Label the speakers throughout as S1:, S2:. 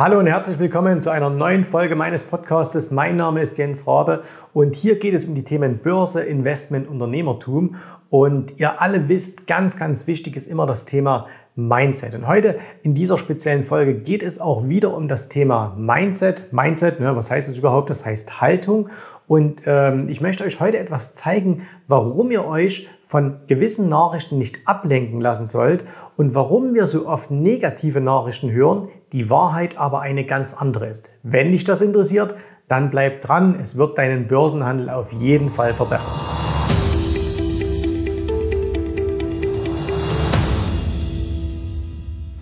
S1: Hallo und herzlich willkommen zu einer neuen Folge meines Podcastes. Mein Name ist Jens Rabe und hier geht es um die Themen Börse, Investment, Unternehmertum. Und ihr alle wisst, ganz, ganz wichtig ist immer das Thema Mindset. Und heute in dieser speziellen Folge geht es auch wieder um das Thema Mindset. Mindset, ne, was heißt es überhaupt? Das heißt Haltung. Und ähm, ich möchte euch heute etwas zeigen, warum ihr euch von gewissen Nachrichten nicht ablenken lassen sollt und warum wir so oft negative Nachrichten hören, die Wahrheit aber eine ganz andere ist. Wenn dich das interessiert, dann bleib dran, es wird deinen Börsenhandel auf jeden Fall verbessern.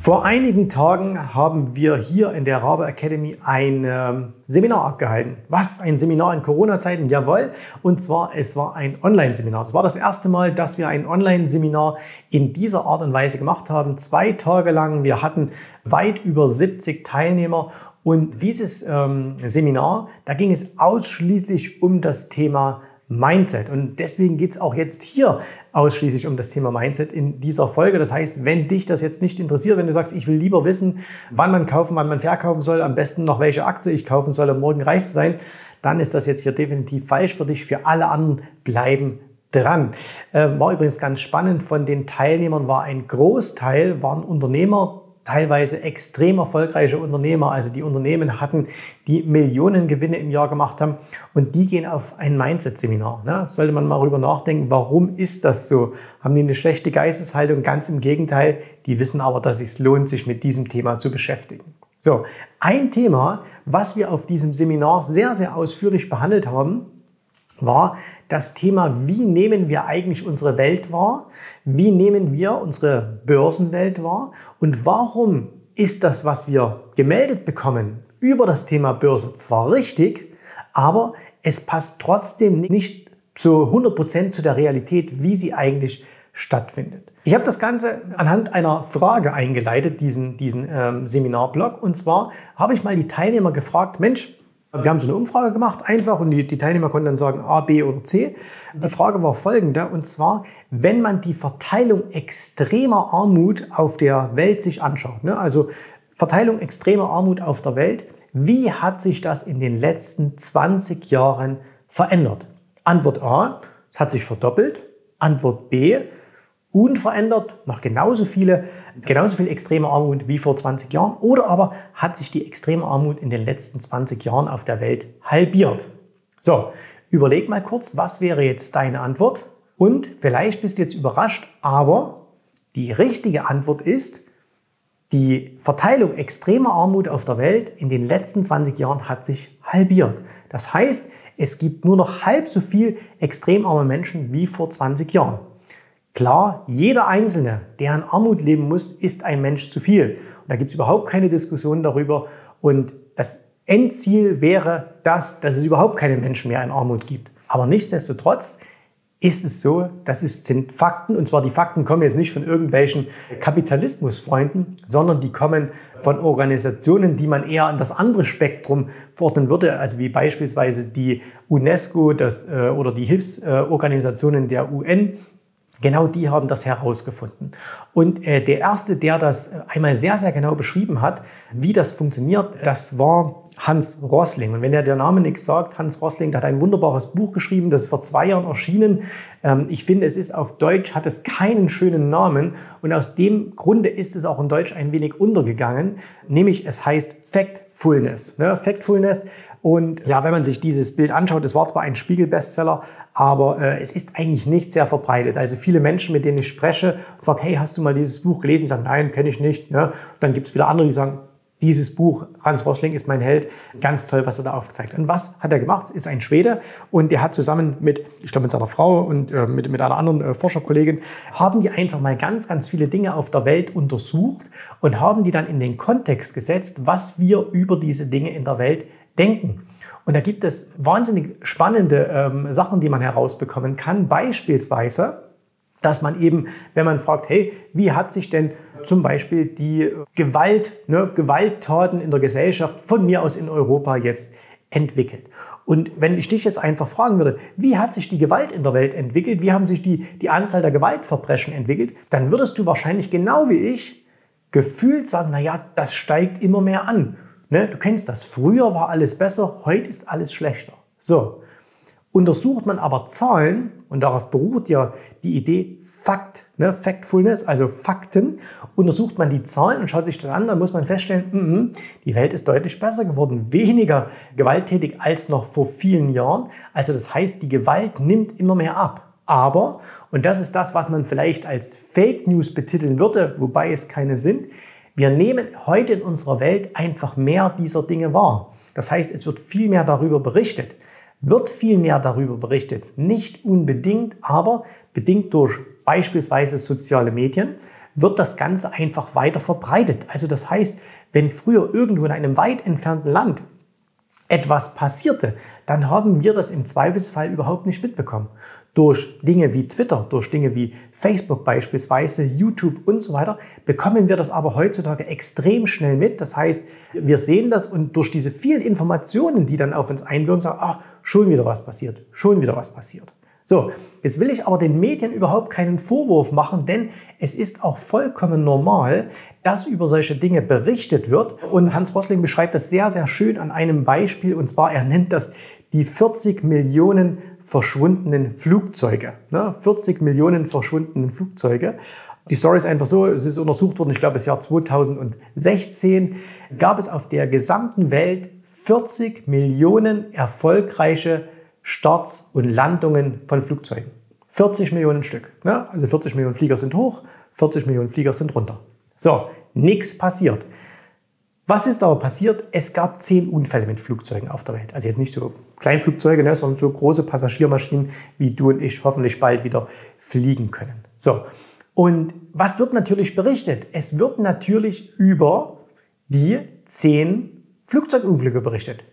S1: Vor einigen Tagen haben wir hier in der Rabe Academy ein ähm, Seminar abgehalten. Was? Ein Seminar in Corona-Zeiten? Jawohl. Und zwar, es war ein Online-Seminar. Es war das erste Mal, dass wir ein Online-Seminar in dieser Art und Weise gemacht haben. Zwei Tage lang. Wir hatten weit über 70 Teilnehmer. Und dieses ähm, Seminar, da ging es ausschließlich um das Thema Mindset. Und deswegen geht es auch jetzt hier ausschließlich um das Thema Mindset in dieser Folge. Das heißt, wenn dich das jetzt nicht interessiert, wenn du sagst, ich will lieber wissen, wann man kaufen, wann man verkaufen soll, am besten noch welche Aktie ich kaufen soll, um morgen reich zu sein, dann ist das jetzt hier definitiv falsch für dich. Für alle anderen bleiben dran. Äh, war übrigens ganz spannend. Von den Teilnehmern war ein Großteil, waren Unternehmer, teilweise extrem erfolgreiche Unternehmer, also die Unternehmen hatten, die Millionengewinne im Jahr gemacht haben und die gehen auf ein Mindset-Seminar. Ne? Sollte man mal darüber nachdenken, warum ist das so? Haben die eine schlechte Geisteshaltung? Ganz im Gegenteil, die wissen aber, dass es lohnt, sich mit diesem Thema zu beschäftigen. So, ein Thema, was wir auf diesem Seminar sehr, sehr ausführlich behandelt haben, war das Thema, wie nehmen wir eigentlich unsere Welt wahr? Wie nehmen wir unsere Börsenwelt wahr? Und warum ist das, was wir gemeldet bekommen über das Thema Börse zwar richtig, aber es passt trotzdem nicht zu 100% zu der Realität, wie sie eigentlich stattfindet. Ich habe das Ganze anhand einer Frage eingeleitet, diesen, diesen ähm, Seminarblog. Und zwar habe ich mal die Teilnehmer gefragt, Mensch, wir haben so eine Umfrage gemacht, einfach, und die, die, Teilnehmer konnten dann sagen A, B oder C. Die Frage war folgende, und zwar, wenn man die Verteilung extremer Armut auf der Welt sich anschaut, ne, also Verteilung extremer Armut auf der Welt, wie hat sich das in den letzten 20 Jahren verändert? Antwort A, es hat sich verdoppelt. Antwort B, unverändert, noch genauso viele, genauso viel extreme Armut wie vor 20 Jahren oder aber hat sich die extreme Armut in den letzten 20 Jahren auf der Welt halbiert? So, überleg mal kurz, was wäre jetzt deine Antwort? Und vielleicht bist du jetzt überrascht, aber die richtige Antwort ist, die Verteilung extremer Armut auf der Welt in den letzten 20 Jahren hat sich halbiert. Das heißt, es gibt nur noch halb so viel extrem arme Menschen wie vor 20 Jahren. Klar, jeder Einzelne, der in Armut leben muss, ist ein Mensch zu viel. Und da gibt es überhaupt keine Diskussion darüber. Und das Endziel wäre das, dass es überhaupt keine Menschen mehr in Armut gibt. Aber nichtsdestotrotz ist es so, das sind Fakten, und zwar die Fakten kommen jetzt nicht von irgendwelchen Kapitalismusfreunden, sondern die kommen von Organisationen, die man eher an das andere Spektrum verordnen würde, also wie beispielsweise die UNESCO das, äh, oder die Hilfsorganisationen der UN, Genau die haben das herausgefunden. Und äh, der erste, der das äh, einmal sehr, sehr genau beschrieben hat, wie das funktioniert, das war Hans Rosling. Und wenn er der Name nichts sagt, Hans Rosling, der hat ein wunderbares Buch geschrieben, das ist vor zwei Jahren erschienen. Ähm, ich finde, es ist auf Deutsch, hat es keinen schönen Namen. Und aus dem Grunde ist es auch in Deutsch ein wenig untergegangen. Nämlich, es heißt Factfulness. Ne? Factfulness und ja, wenn man sich dieses Bild anschaut, es war zwar ein Spiegel-Bestseller, aber äh, es ist eigentlich nicht sehr verbreitet. Also viele Menschen, mit denen ich spreche, fragen, hey, hast du mal dieses Buch gelesen? Die sagen, nein, kenne ich nicht. Ne? Dann gibt es wieder andere, die sagen, dieses Buch, Hans Rosling ist mein Held, ganz toll, was er da aufgezeigt hat. Und was hat er gemacht? Ist ein Schwede und der hat zusammen mit, ich glaube mit seiner Frau und äh, mit, mit einer anderen äh, Forscherkollegin, haben die einfach mal ganz, ganz viele Dinge auf der Welt untersucht und haben die dann in den Kontext gesetzt, was wir über diese Dinge in der Welt denken. Und da gibt es wahnsinnig spannende ähm, Sachen, die man herausbekommen kann. Beispielsweise, dass man eben, wenn man fragt, hey, wie hat sich denn zum Beispiel die Gewalt, ne, Gewalttaten in der Gesellschaft von mir aus in Europa jetzt entwickelt? Und wenn ich dich jetzt einfach fragen würde, wie hat sich die Gewalt in der Welt entwickelt, wie haben sich die, die Anzahl der Gewaltverbrechen entwickelt, dann würdest du wahrscheinlich genau wie ich gefühlt sagen, naja, das steigt immer mehr an. Ne? Du kennst das. Früher war alles besser, heute ist alles schlechter. So. Untersucht man aber Zahlen, und darauf beruht ja die Idee Fakt, ne, Factfulness, also Fakten, untersucht man die Zahlen und schaut sich das an, dann muss man feststellen, mm, die Welt ist deutlich besser geworden, weniger gewalttätig als noch vor vielen Jahren. Also das heißt, die Gewalt nimmt immer mehr ab. Aber, und das ist das, was man vielleicht als Fake News betiteln würde, wobei es keine sind, wir nehmen heute in unserer Welt einfach mehr dieser Dinge wahr. Das heißt, es wird viel mehr darüber berichtet. Wird viel mehr darüber berichtet. Nicht unbedingt, aber bedingt durch beispielsweise soziale Medien wird das Ganze einfach weiter verbreitet. Also das heißt, wenn früher irgendwo in einem weit entfernten Land etwas passierte, dann haben wir das im Zweifelsfall überhaupt nicht mitbekommen. Durch Dinge wie Twitter, durch Dinge wie Facebook beispielsweise, YouTube und so weiter, bekommen wir das aber heutzutage extrem schnell mit. Das heißt, wir sehen das und durch diese vielen Informationen, die dann auf uns einwirken, sagen, ach, schon wieder was passiert, schon wieder was passiert. So, jetzt will ich aber den Medien überhaupt keinen Vorwurf machen, denn es ist auch vollkommen normal, dass über solche Dinge berichtet wird. Und Hans Rosling beschreibt das sehr, sehr schön an einem Beispiel. Und zwar, er nennt das die 40 Millionen verschwundenen Flugzeuge. Ne? 40 Millionen verschwundenen Flugzeuge. Die Story ist einfach so, es ist untersucht worden, ich glaube, das Jahr 2016 gab es auf der gesamten Welt 40 Millionen erfolgreiche Starts und Landungen von Flugzeugen. 40 Millionen Stück. Ne? Also 40 Millionen Flieger sind hoch, 40 Millionen Flieger sind runter. So, nichts passiert. Was ist aber passiert? Es gab zehn Unfälle mit Flugzeugen auf der Welt. Also jetzt nicht so Kleinflugzeuge, ne, sondern so große Passagiermaschinen, wie du und ich hoffentlich bald wieder fliegen können. So. Und was wird natürlich berichtet? Es wird natürlich über die zehn Flugzeugunglücke berichtet.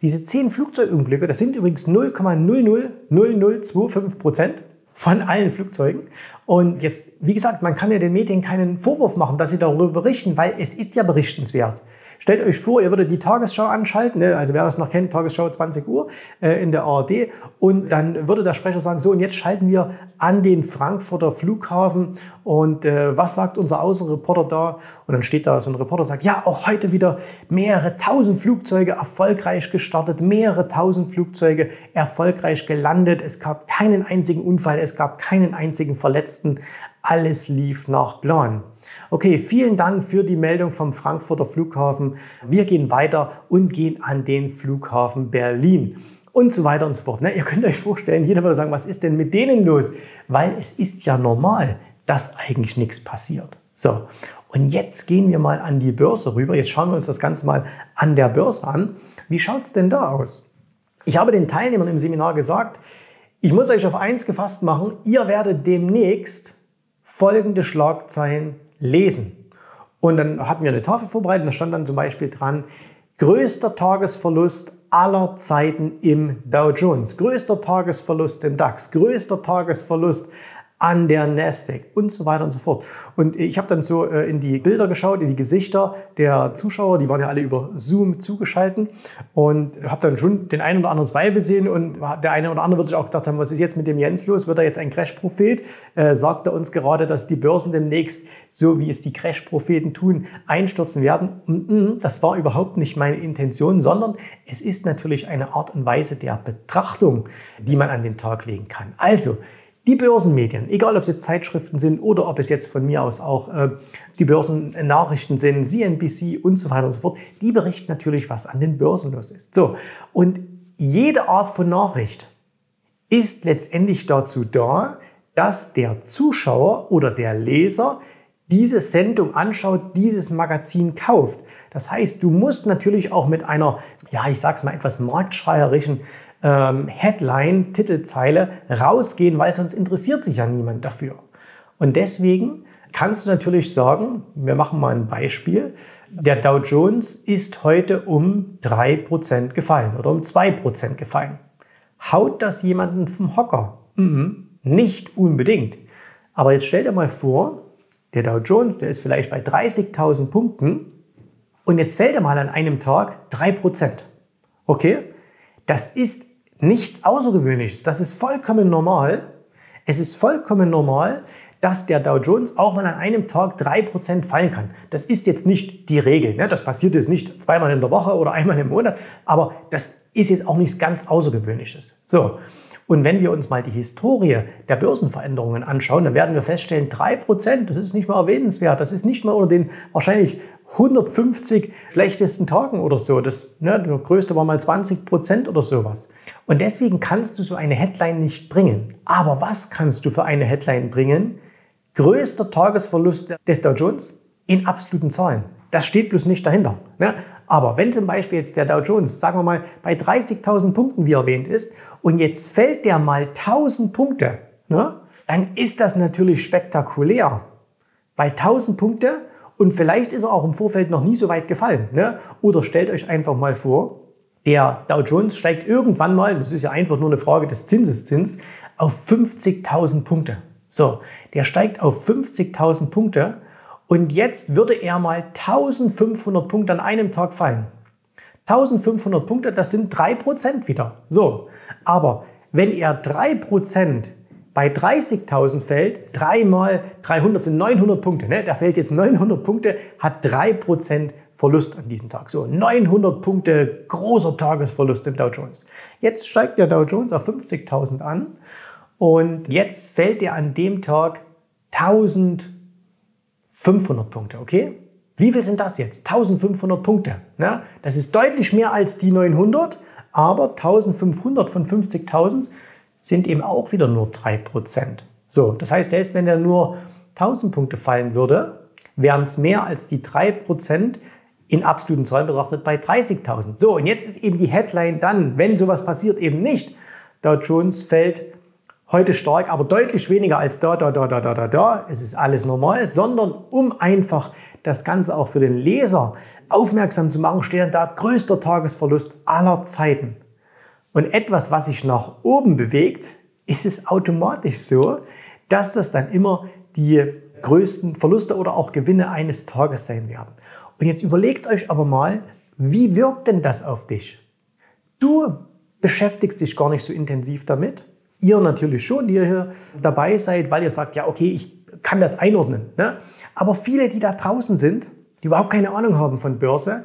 S1: Diese zehn Flugzeugunglücke, das sind übrigens 0,000025 Prozent von allen Flugzeugen. Und jetzt, wie gesagt, man kann ja den Medien keinen Vorwurf machen, dass sie darüber berichten, weil es ist ja berichtenswert. Stellt euch vor, ihr würdet die Tagesschau anschalten, ne? also wer das noch kennt, Tagesschau 20 Uhr äh, in der ARD und dann würde der Sprecher sagen, so und jetzt schalten wir an den Frankfurter Flughafen. Und äh, was sagt unser Außenreporter da? Und dann steht da so ein Reporter sagt, ja, auch heute wieder mehrere tausend Flugzeuge erfolgreich gestartet, mehrere tausend Flugzeuge erfolgreich gelandet, es gab keinen einzigen Unfall, es gab keinen einzigen Verletzten, alles lief nach Plan. Okay, vielen Dank für die Meldung vom Frankfurter Flughafen. Wir gehen weiter und gehen an den Flughafen Berlin und so weiter und so fort. Na, ihr könnt euch vorstellen, jeder würde sagen, was ist denn mit denen los? Weil es ist ja normal, dass eigentlich nichts passiert. So, und jetzt gehen wir mal an die Börse rüber. Jetzt schauen wir uns das Ganze mal an der Börse an. Wie schaut es denn da aus? Ich habe den Teilnehmern im Seminar gesagt, ich muss euch auf eins gefasst machen, ihr werdet demnächst folgende Schlagzeilen lesen. Und dann hatten wir eine Tafel vorbereitet, da stand dann zum Beispiel dran, größter Tagesverlust aller Zeiten im Dow Jones, größter Tagesverlust im DAX, größter Tagesverlust an der Nasdaq und so weiter und so fort. Und ich habe dann so äh, in die Bilder geschaut, in die Gesichter der Zuschauer, die waren ja alle über Zoom zugeschaltet und habe dann schon den einen oder anderen Zweifel sehen und der eine oder andere wird sich auch gedacht haben, was ist jetzt mit dem Jens los? Wird er jetzt ein Crash-Prophet? Äh, sagt er uns gerade, dass die Börsen demnächst, so wie es die Crash-Propheten tun, einstürzen werden? Das war überhaupt nicht meine Intention, sondern es ist natürlich eine Art und Weise der Betrachtung, die man an den Tag legen kann. Also, die Börsenmedien, egal ob es jetzt Zeitschriften sind oder ob es jetzt von mir aus auch äh, die Börsennachrichten sind, CNBC und so weiter und so fort, die berichten natürlich, was an den Börsen los ist. So, und jede Art von Nachricht ist letztendlich dazu da, dass der Zuschauer oder der Leser diese Sendung anschaut, dieses Magazin kauft. Das heißt, du musst natürlich auch mit einer, ja, ich sag's mal etwas marktschreierischen ähm, Headline, Titelzeile rausgehen, weil sonst interessiert sich ja niemand dafür. Und deswegen kannst du natürlich sagen, wir machen mal ein Beispiel, der Dow Jones ist heute um 3% gefallen oder um 2% gefallen. Haut das jemanden vom Hocker? Mhm, nicht unbedingt. Aber jetzt stell dir mal vor, der Dow Jones, der ist vielleicht bei 30.000 Punkten und jetzt fällt er mal an einem Tag 3%. Okay? Das ist nichts Außergewöhnliches. Das ist vollkommen normal. Es ist vollkommen normal, dass der Dow Jones auch mal an einem Tag 3% fallen kann. Das ist jetzt nicht die Regel. Ne? Das passiert jetzt nicht zweimal in der Woche oder einmal im Monat, aber das ist jetzt auch nichts ganz Außergewöhnliches. So. Und wenn wir uns mal die Historie der Börsenveränderungen anschauen, dann werden wir feststellen, 3%, das ist nicht mal erwähnenswert. Das ist nicht mal unter den wahrscheinlich 150 schlechtesten Tagen oder so. Das, ne, der größte war mal 20 Prozent oder sowas. Und deswegen kannst du so eine Headline nicht bringen. Aber was kannst du für eine Headline bringen? Größter Tagesverlust des Dow Jones in absoluten Zahlen. Das steht bloß nicht dahinter. Ne? Aber wenn zum Beispiel jetzt der Dow Jones, sagen wir mal, bei 30.000 Punkten, wie erwähnt ist, und jetzt fällt der mal 1000 Punkte, ne? dann ist das natürlich spektakulär. Bei 1000 Punkte und vielleicht ist er auch im Vorfeld noch nie so weit gefallen. Ne? Oder stellt euch einfach mal vor, der Dow Jones steigt irgendwann mal, das ist ja einfach nur eine Frage des Zinseszins, auf 50.000 Punkte. So, der steigt auf 50.000 Punkte und jetzt würde er mal 1500 Punkte an einem Tag fallen. 1500 Punkte, das sind 3% wieder. So, aber wenn er 3% bei 30.000 fällt, 3 mal 300 sind 900 Punkte. Ne? Der fällt jetzt 900 Punkte, hat 3% Verlust an diesem Tag. So, 900 Punkte, großer Tagesverlust im Dow Jones. Jetzt steigt der Dow Jones auf 50.000 an und jetzt fällt er an dem Tag 1500 Punkte, okay? Wie viel sind das jetzt? 1500 Punkte. Ne? Das ist deutlich mehr als die 900, aber 1500 von 50.000 sind eben auch wieder nur 3%. So, das heißt, selbst wenn er nur 1000 Punkte fallen würde, wären es mehr als die 3% in absoluten Zahlen betrachtet bei 30.000. So, und jetzt ist eben die Headline dann, wenn sowas passiert, eben nicht, Dow Jones fällt heute stark, aber deutlich weniger als da, da, da, da, da, da, da, es ist alles normal, sondern um einfach das Ganze auch für den Leser aufmerksam zu machen, steht da größter Tagesverlust aller Zeiten und etwas, was sich nach oben bewegt, ist es automatisch so, dass das dann immer die größten Verluste oder auch Gewinne eines Tages sein werden. Und jetzt überlegt euch aber mal, wie wirkt denn das auf dich? Du beschäftigst dich gar nicht so intensiv damit. Ihr natürlich schon, die ihr hier dabei seid, weil ihr sagt, ja, okay, ich kann das einordnen. Ne? Aber viele, die da draußen sind, die überhaupt keine Ahnung haben von Börse,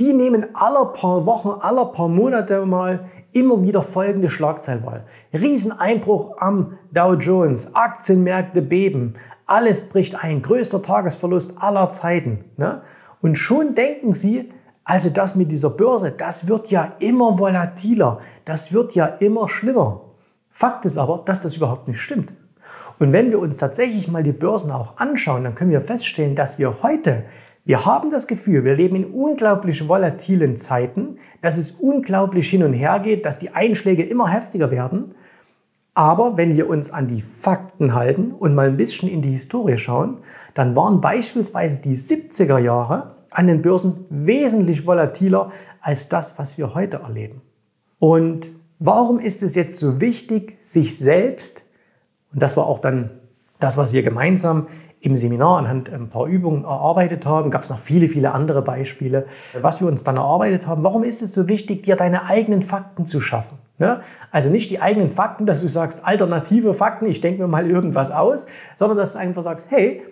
S1: die nehmen aller paar Wochen, aller paar Monate mal immer wieder folgende Schlagzeile wahr. Rieseneinbruch am Dow Jones, Aktienmärkte beben, alles bricht ein, größter Tagesverlust aller Zeiten. Ne? Und schon denken sie, also das mit dieser Börse, das wird ja immer volatiler, das wird ja immer schlimmer. Fakt ist aber, dass das überhaupt nicht stimmt. Und wenn wir uns tatsächlich mal die Börsen auch anschauen, dann können wir feststellen, dass wir heute wir haben das Gefühl, wir leben in unglaublich volatilen Zeiten, dass es unglaublich hin und her geht, dass die Einschläge immer heftiger werden. Aber wenn wir uns an die Fakten halten und mal ein bisschen in die Historie schauen, dann waren beispielsweise die 70er Jahre an den Börsen wesentlich volatiler als das, was wir heute erleben. Und warum ist es jetzt so wichtig, sich selbst, und das war auch dann das, was wir gemeinsam im Seminar anhand ein paar Übungen erarbeitet haben. Gab es noch viele, viele andere Beispiele, was wir uns dann erarbeitet haben. Warum ist es so wichtig, dir deine eigenen Fakten zu schaffen? Ja? Also nicht die eigenen Fakten, dass du sagst, alternative Fakten, ich denke mir mal irgendwas aus, sondern dass du einfach sagst, hey,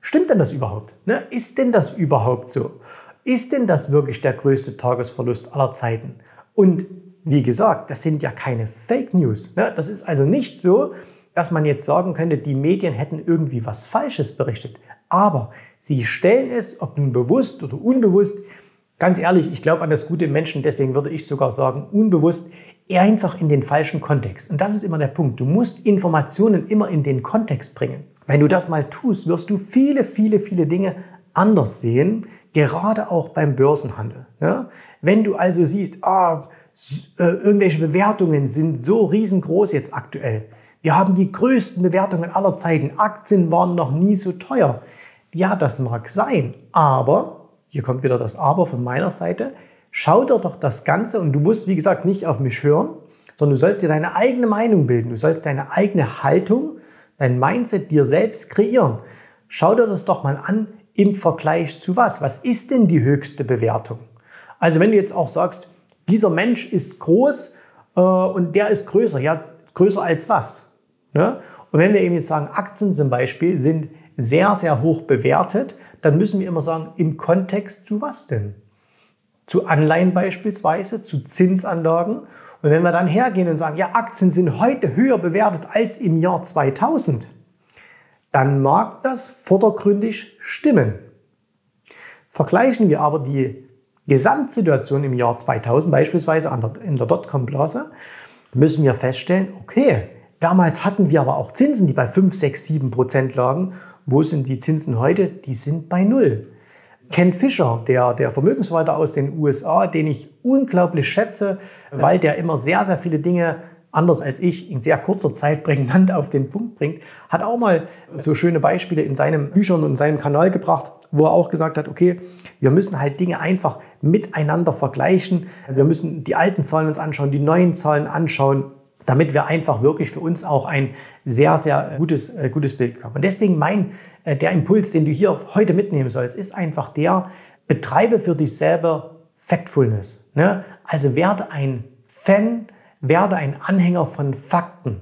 S1: stimmt denn das überhaupt? Ne? Ist denn das überhaupt so? Ist denn das wirklich der größte Tagesverlust aller Zeiten? Und wie gesagt, das sind ja keine Fake News. Ne? Das ist also nicht so, dass man jetzt sagen könnte, die Medien hätten irgendwie was Falsches berichtet. Aber sie stellen es, ob nun bewusst oder unbewusst, ganz ehrlich, ich glaube an das gute Menschen, deswegen würde ich sogar sagen, unbewusst, einfach in den falschen Kontext. Und das ist immer der Punkt. Du musst Informationen immer in den Kontext bringen. Wenn du das mal tust, wirst du viele, viele, viele Dinge anders sehen, gerade auch beim Börsenhandel. Ja? Wenn du also siehst, ah, äh, irgendwelche Bewertungen sind so riesengroß jetzt aktuell, wir haben die größten Bewertungen aller Zeiten. Aktien waren noch nie so teuer. Ja, das mag sein, aber, hier kommt wieder das Aber von meiner Seite, schau dir doch das Ganze und du musst, wie gesagt, nicht auf mich hören, sondern du sollst dir deine eigene Meinung bilden. Du sollst deine eigene Haltung, dein Mindset dir selbst kreieren. Schau dir das doch mal an im Vergleich zu was? Was ist denn die höchste Bewertung? Also wenn du jetzt auch sagst, dieser Mensch ist groß äh, und der ist größer, ja, größer als was? Ne? Und wenn wir eben jetzt sagen, Aktien zum Beispiel sind sehr, sehr hoch bewertet, dann müssen wir immer sagen, im Kontext zu was denn? Zu Anleihen beispielsweise, zu Zinsanlagen. Und wenn wir dann hergehen und sagen, ja, Aktien sind heute höher bewertet als im Jahr 2000, dann mag das vordergründig stimmen. Vergleichen wir aber die Gesamtsituation im Jahr 2000 beispielsweise in der Dotcom-Blase, müssen wir feststellen, okay, damals hatten wir aber auch Zinsen, die bei 5, 6, 7 Prozent lagen. Wo sind die Zinsen heute? Die sind bei Null. Ken Fischer, der, der Vermögensverwalter aus den USA, den ich unglaublich schätze, weil der immer sehr, sehr viele Dinge anders als ich in sehr kurzer Zeit prägnant auf den Punkt bringt, hat auch mal so schöne Beispiele in seinen Büchern und in seinem Kanal gebracht, wo er auch gesagt hat, okay, wir müssen halt Dinge einfach miteinander vergleichen. Wir müssen die alten Zahlen uns anschauen, die neuen Zahlen anschauen, damit wir einfach wirklich für uns auch ein sehr, sehr gutes, äh, gutes Bild bekommen. Und deswegen mein, äh, der Impuls, den du hier heute mitnehmen sollst, ist einfach der, betreibe für dich selber Factfulness. Ne? Also werde ein Fan, werde ein Anhänger von Fakten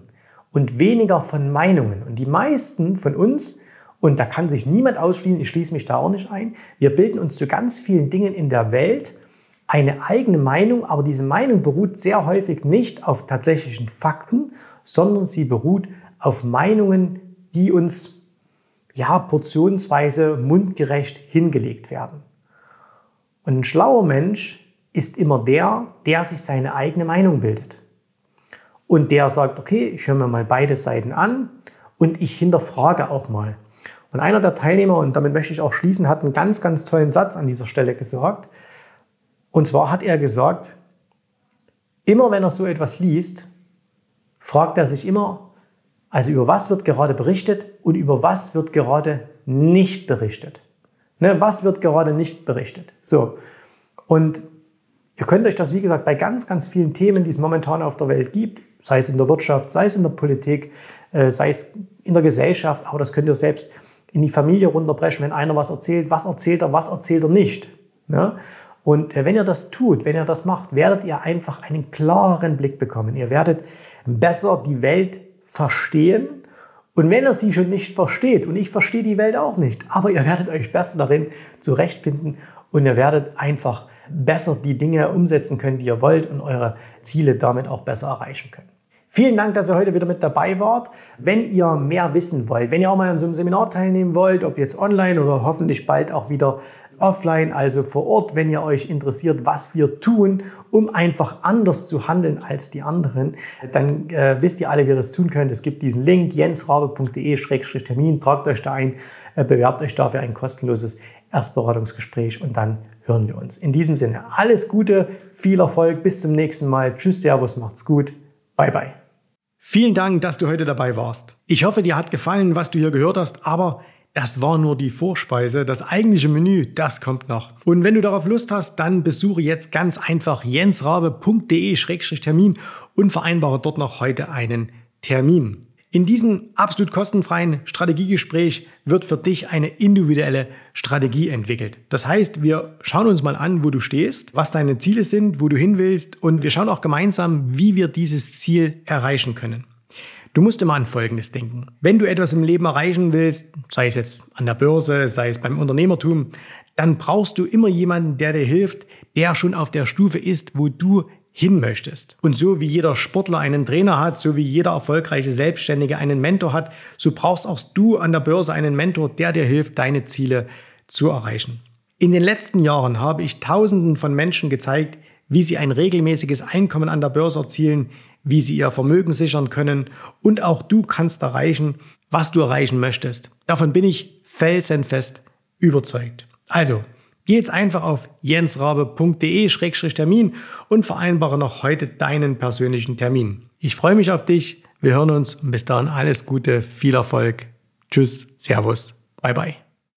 S1: und weniger von Meinungen. Und die meisten von uns, und da kann sich niemand ausschließen, ich schließe mich da auch nicht ein, wir bilden uns zu ganz vielen Dingen in der Welt eine eigene Meinung, aber diese Meinung beruht sehr häufig nicht auf tatsächlichen Fakten, sondern sie beruht auf Meinungen, die uns ja portionsweise mundgerecht hingelegt werden. Und ein schlauer Mensch ist immer der, der sich seine eigene Meinung bildet. Und der sagt, okay, ich höre mir mal beide Seiten an und ich hinterfrage auch mal. Und einer der Teilnehmer, und damit möchte ich auch schließen, hat einen ganz, ganz tollen Satz an dieser Stelle gesagt. Und zwar hat er gesagt, immer wenn er so etwas liest, fragt er sich immer, also über was wird gerade berichtet und über was wird gerade nicht berichtet. Ne, was wird gerade nicht berichtet? So. Und ihr könnt euch das, wie gesagt, bei ganz, ganz vielen Themen, die es momentan auf der Welt gibt, sei es in der Wirtschaft, sei es in der Politik, äh, sei es in der Gesellschaft, aber das könnt ihr selbst in die Familie runterbrechen, wenn einer was erzählt, was erzählt er, was erzählt er nicht. Ja? Und äh, wenn ihr das tut, wenn ihr das macht, werdet ihr einfach einen klareren Blick bekommen. Ihr werdet besser die Welt verstehen. Und wenn ihr sie schon nicht versteht, und ich verstehe die Welt auch nicht, aber ihr werdet euch besser darin zurechtfinden und ihr werdet einfach besser die Dinge umsetzen können, die ihr wollt und eure Ziele damit auch besser erreichen können. Vielen Dank, dass ihr heute wieder mit dabei wart. Wenn ihr mehr wissen wollt, wenn ihr auch mal an so einem Seminar teilnehmen wollt, ob jetzt online oder hoffentlich bald auch wieder offline, also vor Ort, wenn ihr euch interessiert, was wir tun, um einfach anders zu handeln als die anderen, dann äh, wisst ihr alle, wie ihr das tun könnt. Es gibt diesen Link jensrabe.de-termin, tragt euch da ein, äh, bewerbt euch dafür ein kostenloses Erstberatungsgespräch und dann hören wir uns. In diesem Sinne, alles Gute, viel Erfolg, bis zum nächsten Mal. Tschüss, Servus, macht's gut. Bye, bye. Vielen Dank, dass du heute dabei warst. Ich hoffe, dir hat gefallen, was du hier gehört hast, aber das war nur die Vorspeise. Das eigentliche Menü, das kommt noch. Und wenn du darauf Lust hast, dann besuche jetzt ganz einfach jensrabe.de-termin und vereinbare dort noch heute einen Termin. In diesem absolut kostenfreien Strategiegespräch wird für dich eine individuelle Strategie entwickelt. Das heißt, wir schauen uns mal an, wo du stehst, was deine Ziele sind, wo du hin willst und wir schauen auch gemeinsam, wie wir dieses Ziel erreichen können. Du musst immer an Folgendes denken. Wenn du etwas im Leben erreichen willst, sei es jetzt an der Börse, sei es beim Unternehmertum, dann brauchst du immer jemanden, der dir hilft, der schon auf der Stufe ist, wo du hin möchtest. Und so wie jeder Sportler einen Trainer hat, so wie jeder erfolgreiche Selbstständige einen Mentor hat, so brauchst auch du an der Börse einen Mentor, der dir hilft, deine Ziele zu erreichen. In den letzten Jahren habe ich Tausenden von Menschen gezeigt, wie sie ein regelmäßiges Einkommen an der Börse erzielen, wie sie ihr Vermögen sichern können und auch du kannst erreichen, was du erreichen möchtest. Davon bin ich felsenfest überzeugt. Also, Geh jetzt einfach auf jensrabe.de-termin und vereinbare noch heute deinen persönlichen Termin. Ich freue mich auf dich. Wir hören uns und bis dahin alles Gute, viel Erfolg. Tschüss, Servus, bye bye.